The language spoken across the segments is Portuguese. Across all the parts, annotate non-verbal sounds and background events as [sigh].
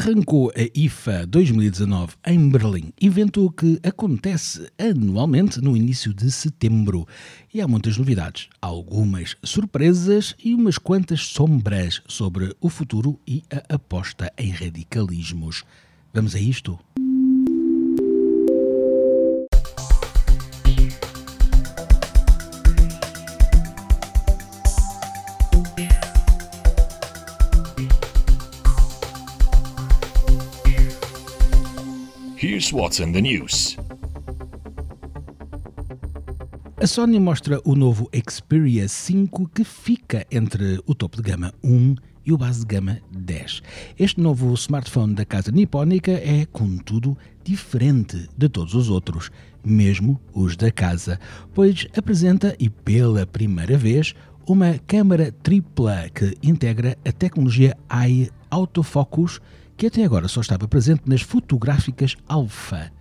Arrancou a IFA 2019 em Berlim, evento que acontece anualmente no início de setembro. E há muitas novidades, algumas surpresas e umas quantas sombras sobre o futuro e a aposta em radicalismos. Vamos a isto? Here's what's in the news. A Sony mostra o novo Xperia 5 que fica entre o topo de gama 1 e o base de gama 10. Este novo smartphone da casa nipónica é, contudo, diferente de todos os outros, mesmo os da casa, pois apresenta e pela primeira vez uma câmara tripla que integra a tecnologia AI Autofocus que até agora só estava presente nas fotográficas alfa.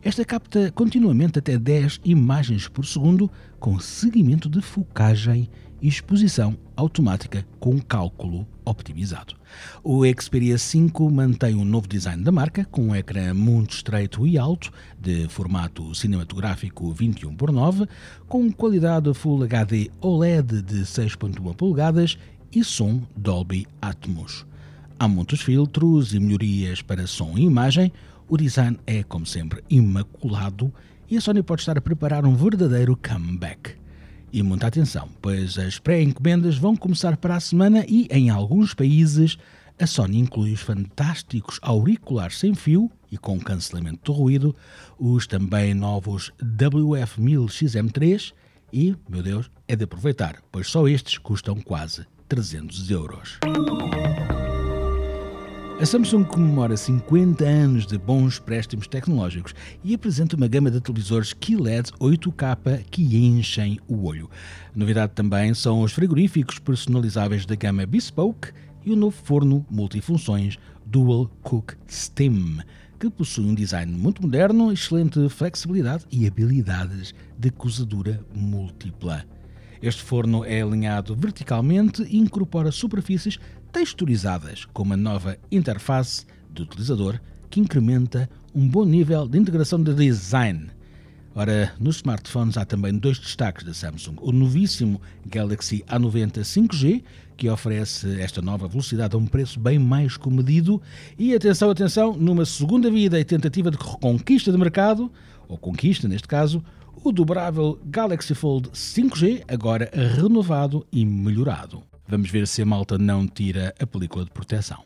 Esta capta continuamente até 10 imagens por segundo, com seguimento de focagem e exposição automática com cálculo optimizado. O Xperia 5 mantém um novo design da marca, com um ecrã muito estreito e alto, de formato cinematográfico 21 por 9, com qualidade Full HD OLED de 6.1 polegadas e som Dolby Atmos. Há muitos filtros e melhorias para som e imagem, o design é, como sempre, imaculado e a Sony pode estar a preparar um verdadeiro comeback. E muita atenção, pois as pré-encomendas vão começar para a semana e, em alguns países, a Sony inclui os fantásticos auriculares sem fio e com cancelamento de ruído, os também novos WF-1000XM3 e, meu Deus, é de aproveitar, pois só estes custam quase 300 euros. A Samsung comemora 50 anos de bons préstimos tecnológicos e apresenta uma gama de televisores QLED 8K que enchem o olho. Novidade também são os frigoríficos personalizáveis da gama Bespoke e o novo forno multifunções Dual Cook Steam, que possui um design muito moderno, excelente flexibilidade e habilidades de cozedura múltipla. Este forno é alinhado verticalmente e incorpora superfícies texturizadas com uma nova interface de utilizador que incrementa um bom nível de integração de design. Ora, nos smartphones há também dois destaques da Samsung. O novíssimo Galaxy A90 5G, que oferece esta nova velocidade a um preço bem mais comedido. E atenção, atenção, numa segunda vida e tentativa de reconquista de mercado, ou conquista neste caso, o dobrável Galaxy Fold 5G, agora renovado e melhorado. Vamos ver se a malta não tira a película de proteção.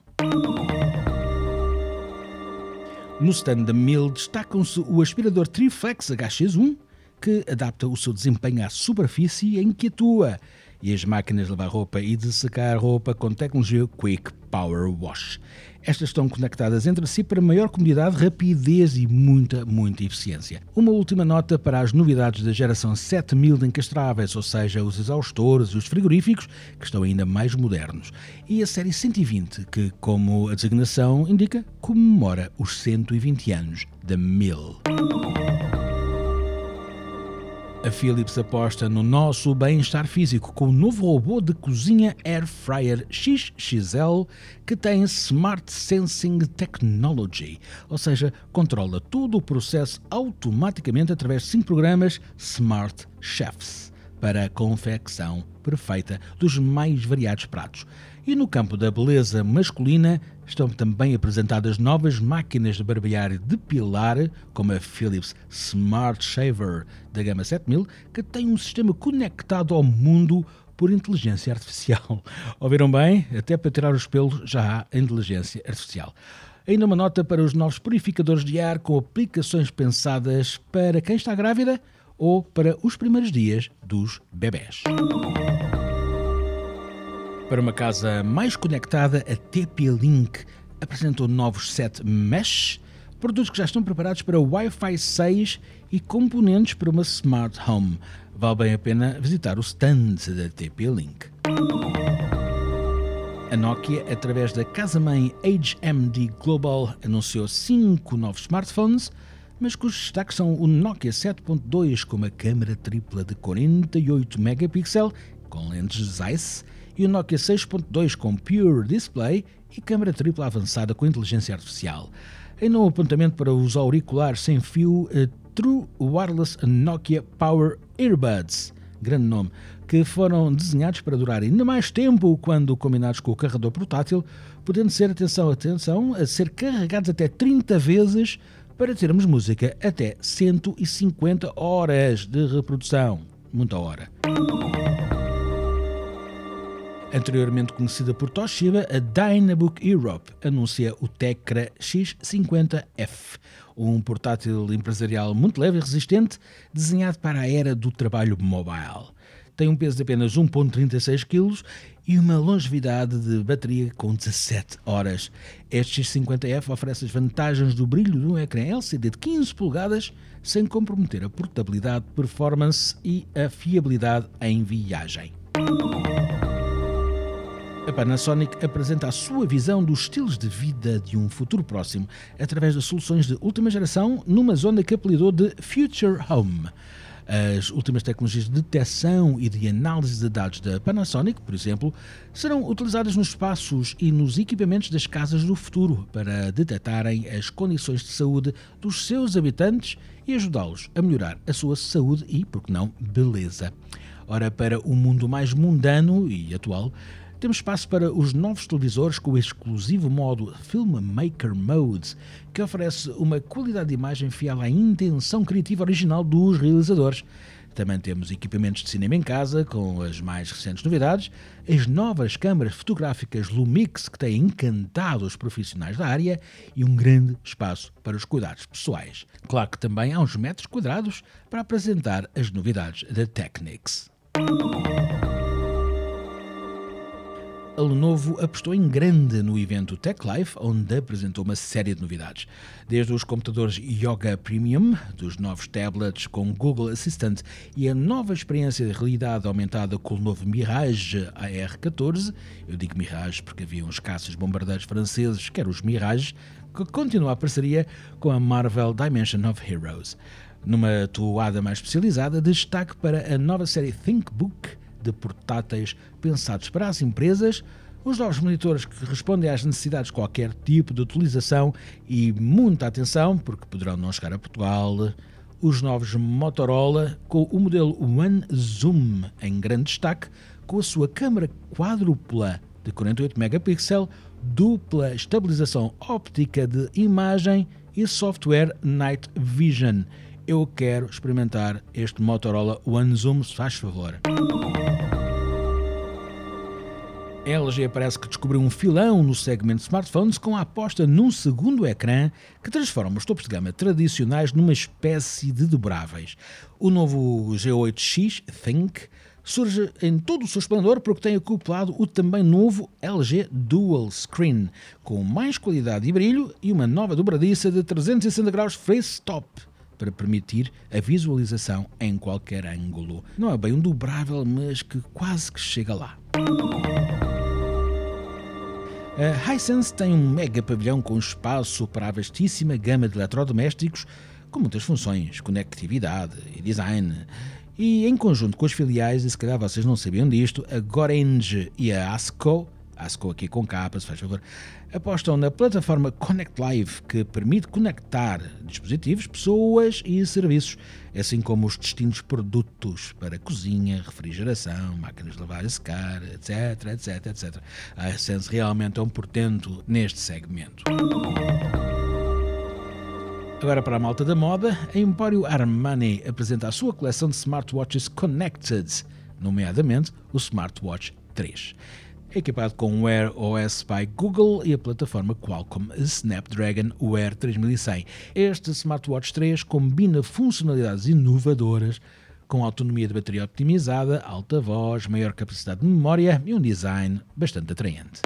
No stand da Mill destacam-se o aspirador Triflex HX1, que adapta o seu desempenho à superfície em que atua, e as máquinas de lavar roupa e de secar roupa com tecnologia Quick Power Wash. Estas estão conectadas entre si para maior comodidade, rapidez e muita, muita eficiência. Uma última nota para as novidades da geração 7000 de encastráveis, ou seja, os exaustores e os frigoríficos, que estão ainda mais modernos. E a série 120, que, como a designação indica, comemora os 120 anos da Mill. A Philips aposta no nosso bem-estar físico com o novo robô de cozinha Air Fryer XXL que tem Smart Sensing Technology, ou seja, controla todo o processo automaticamente através de cinco programas Smart Chefs para a confecção perfeita dos mais variados pratos. E no campo da beleza masculina estão também apresentadas novas máquinas de barbear depilar, como a Philips Smart Shaver da gama 7000, que tem um sistema conectado ao mundo por inteligência artificial. [laughs] Ouviram bem? Até para tirar os pelos já há inteligência artificial. Ainda uma nota para os novos purificadores de ar com aplicações pensadas para quem está grávida ou para os primeiros dias dos bebés. Para uma casa mais conectada, a TP-Link apresentou novos set Mesh, produtos que já estão preparados para Wi-Fi 6 e componentes para uma Smart Home. Vale bem a pena visitar o stand da TP-Link. A Nokia, através da casa-mãe HMD Global, anunciou cinco novos smartphones, mas cujos destaques são o Nokia 7.2 com uma câmera tripla de 48 megapixels com lentes Zeiss e o Nokia 6.2 com Pure Display e câmara tripla avançada com inteligência artificial. Em novo apontamento para os auriculares sem fio True Wireless Nokia Power Earbuds, grande nome, que foram desenhados para durar ainda mais tempo quando combinados com o carregador portátil, podendo ser, atenção, atenção, a ser carregados até 30 vezes para termos música até 150 horas de reprodução. Muita hora. Anteriormente conhecida por Toshiba, a Dynabook Europe anuncia o Tecra X50F, um portátil empresarial muito leve e resistente, desenhado para a era do trabalho mobile. Tem um peso de apenas 1,36 kg e uma longevidade de bateria com 17 horas. Este X50F oferece as vantagens do brilho de um ecrã LCD de 15 polegadas sem comprometer a portabilidade, performance e a fiabilidade em viagem. A Panasonic apresenta a sua visão dos estilos de vida de um futuro próximo através de soluções de última geração numa zona que apelidou de Future Home. As últimas tecnologias de detecção e de análise de dados da Panasonic, por exemplo, serão utilizadas nos espaços e nos equipamentos das casas do futuro para detectarem as condições de saúde dos seus habitantes e ajudá-los a melhorar a sua saúde e, por que não, beleza. Ora, para o mundo mais mundano e atual, temos espaço para os novos televisores com o exclusivo modo Filmmaker Mode, que oferece uma qualidade de imagem fiel à intenção criativa original dos realizadores. Também temos equipamentos de cinema em casa, com as mais recentes novidades, as novas câmaras fotográficas Lumix, que têm encantado os profissionais da área, e um grande espaço para os cuidados pessoais. Claro que também há uns metros quadrados para apresentar as novidades da Technics. A Lenovo apostou em grande no evento Tech Life, onde apresentou uma série de novidades. Desde os computadores Yoga Premium, dos novos tablets com Google Assistant e a nova experiência de realidade aumentada com o novo Mirage AR14, eu digo Mirage porque havia uns caças bombardeiros franceses, que eram os Mirage, que continua a parceria com a Marvel Dimension of Heroes. Numa toada mais especializada, destaque para a nova série ThinkBook, de portáteis pensados para as empresas, os novos monitores que respondem às necessidades de qualquer tipo de utilização e muita atenção, porque poderão não chegar a Portugal, os novos Motorola com o modelo One Zoom em grande destaque, com a sua câmera quádrupla de 48 megapixels, dupla estabilização óptica de imagem e software Night Vision. Eu quero experimentar este Motorola One Zoom, se faz favor. LG parece que descobriu um filão no segmento de smartphones com a aposta num segundo ecrã que transforma os topos de gama tradicionais numa espécie de dobráveis. O novo G8X Think surge em todo o seu esplendor porque tem acoplado o também novo LG Dual Screen, com mais qualidade e brilho e uma nova dobradiça de 360 graus face stop para permitir a visualização em qualquer ângulo. Não é bem um dobrável, mas que quase que chega lá. A Hisense tem um mega pavilhão com espaço para a vastíssima gama de eletrodomésticos com muitas funções, conectividade e design. E em conjunto com as filiais, e se calhar vocês não sabiam disto, a Gorange e a Asco ASCO aqui com capa, se faz favor, apostam na plataforma Connect Live, que permite conectar dispositivos, pessoas e serviços, assim como os distintos produtos para cozinha, refrigeração, máquinas de lavar e secar, etc, etc, etc. A Essence realmente é um portento neste segmento. Agora para a malta da moda, a Empório Armani apresenta a sua coleção de smartwatches connected, nomeadamente o Smartwatch 3 equipado com o Wear OS by Google e a plataforma Qualcomm Snapdragon Wear 3100. Este smartwatch 3 combina funcionalidades inovadoras com autonomia de bateria optimizada, alta voz, maior capacidade de memória e um design bastante atraente.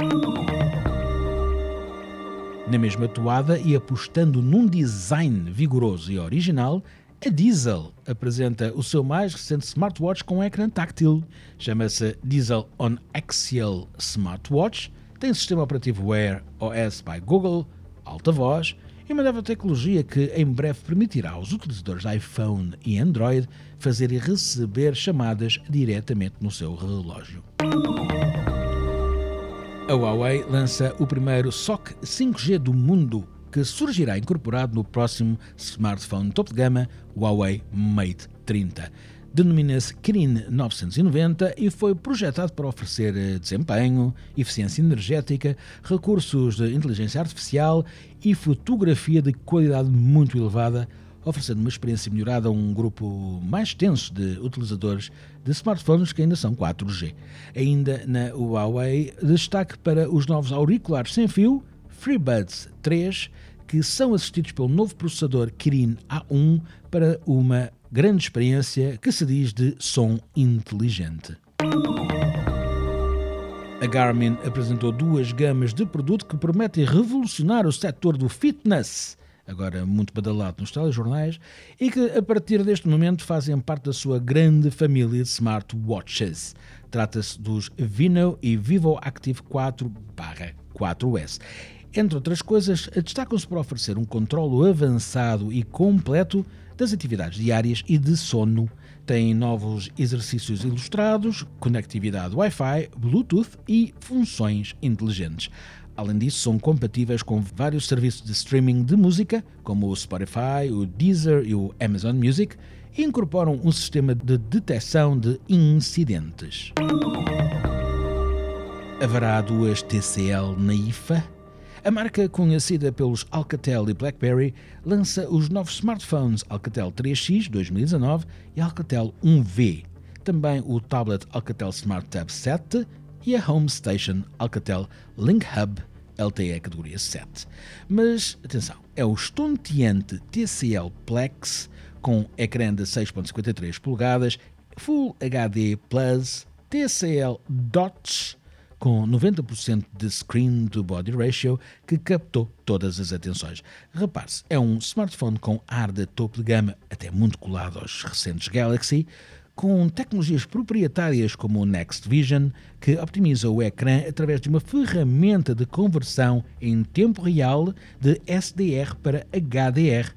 Na mesma toada e apostando num design vigoroso e original, a Diesel apresenta o seu mais recente smartwatch com um ecrã táctil. Chama-se Diesel On Axial Smartwatch. Tem sistema operativo Wear OS by Google, alta voz e uma nova tecnologia que em breve permitirá aos utilizadores de iPhone e Android fazer e receber chamadas diretamente no seu relógio. A Huawei lança o primeiro SOC 5G do mundo, que surgirá incorporado no próximo smartphone top de gama Huawei Mate 30. Denomina-se Kirin 990 e foi projetado para oferecer eh, desempenho, eficiência energética, recursos de inteligência artificial e fotografia de qualidade muito elevada oferecendo uma experiência melhorada a um grupo mais extenso de utilizadores de smartphones que ainda são 4G. Ainda na Huawei, destaque para os novos auriculares sem fio FreeBuds 3, que são assistidos pelo novo processador Kirin A1 para uma grande experiência que se diz de som inteligente. A Garmin apresentou duas gamas de produto que prometem revolucionar o setor do fitness agora muito badalado nos telejornais, e que a partir deste momento fazem parte da sua grande família de smartwatches. Trata-se dos Vino e Vivo Active 4/4S. Entre outras coisas, destacam-se por oferecer um controlo avançado e completo das atividades diárias e de sono. Tem novos exercícios ilustrados, conectividade Wi-Fi, Bluetooth e funções inteligentes. Além disso, são compatíveis com vários serviços de streaming de música, como o Spotify, o Deezer e o Amazon Music, e incorporam um sistema de detecção de incidentes. Haverá duas TCL na IFA? A marca, conhecida pelos Alcatel e BlackBerry, lança os novos smartphones Alcatel 3X 2019 e Alcatel 1V. Também o tablet Alcatel Smart Tab 7 e a Home Station Alcatel Link Hub LTE categoria 7. Mas, atenção, é o estonteante TCL Plex com ecrã de 6.53 polegadas, Full HD Plus, TCL Dots com 90% de screen to body ratio que captou todas as atenções. Repare-se, é um smartphone com ar de topo de gama, até muito colado aos recentes Galaxy, com tecnologias proprietárias como o Next Vision, que optimiza o ecrã através de uma ferramenta de conversão em tempo real de SDR para HDR.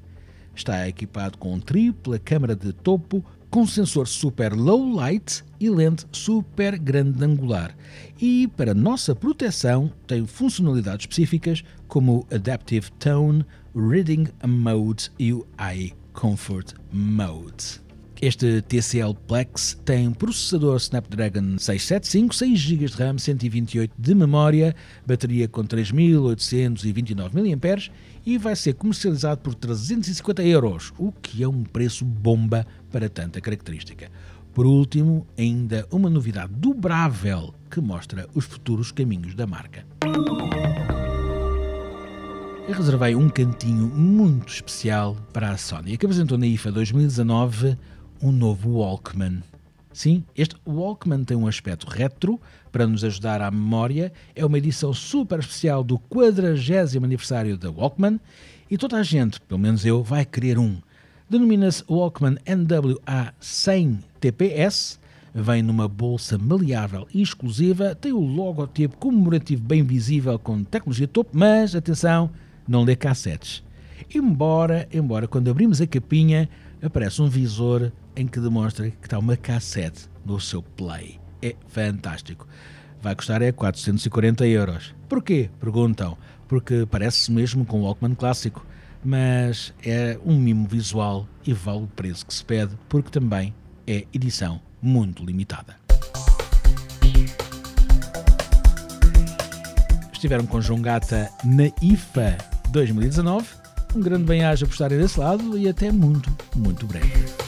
Está equipado com tripla câmara de topo, com sensor super low light e lente super grande angular. E para nossa proteção tem funcionalidades específicas como o Adaptive Tone, Reading Mode e o Eye Comfort Mode. Este TCL Plex tem processador Snapdragon 675, 6 GB de RAM, 128 de memória, bateria com 3829 mAh e vai ser comercializado por 350 euros, o que é um preço bomba para tanta característica. Por último, ainda uma novidade dobrável que mostra os futuros caminhos da marca. Eu reservei um cantinho muito especial para a Sony, que apresentou na IFA 2019 um novo Walkman. Sim, este Walkman tem um aspecto retro para nos ajudar à memória. É uma edição super especial do 40 aniversário da Walkman e toda a gente, pelo menos eu, vai querer um. Denomina-se Walkman NWA 100 TPS. Vem numa bolsa maleável e exclusiva, tem o logotipo comemorativo bem visível com tecnologia top, mas atenção, não lê cassetes. Embora, embora quando abrimos a capinha aparece um visor em que demonstra que está uma cassete no seu Play. É fantástico. Vai custar é 440 euros. Porquê? Perguntam. Porque parece mesmo com o Walkman clássico, mas é um mimo visual e vale o preço que se pede, porque também é edição muito limitada. Estiveram com João Gata na IFA 2019. Um grande bem-aja por estarem desse lado e até muito, muito breve.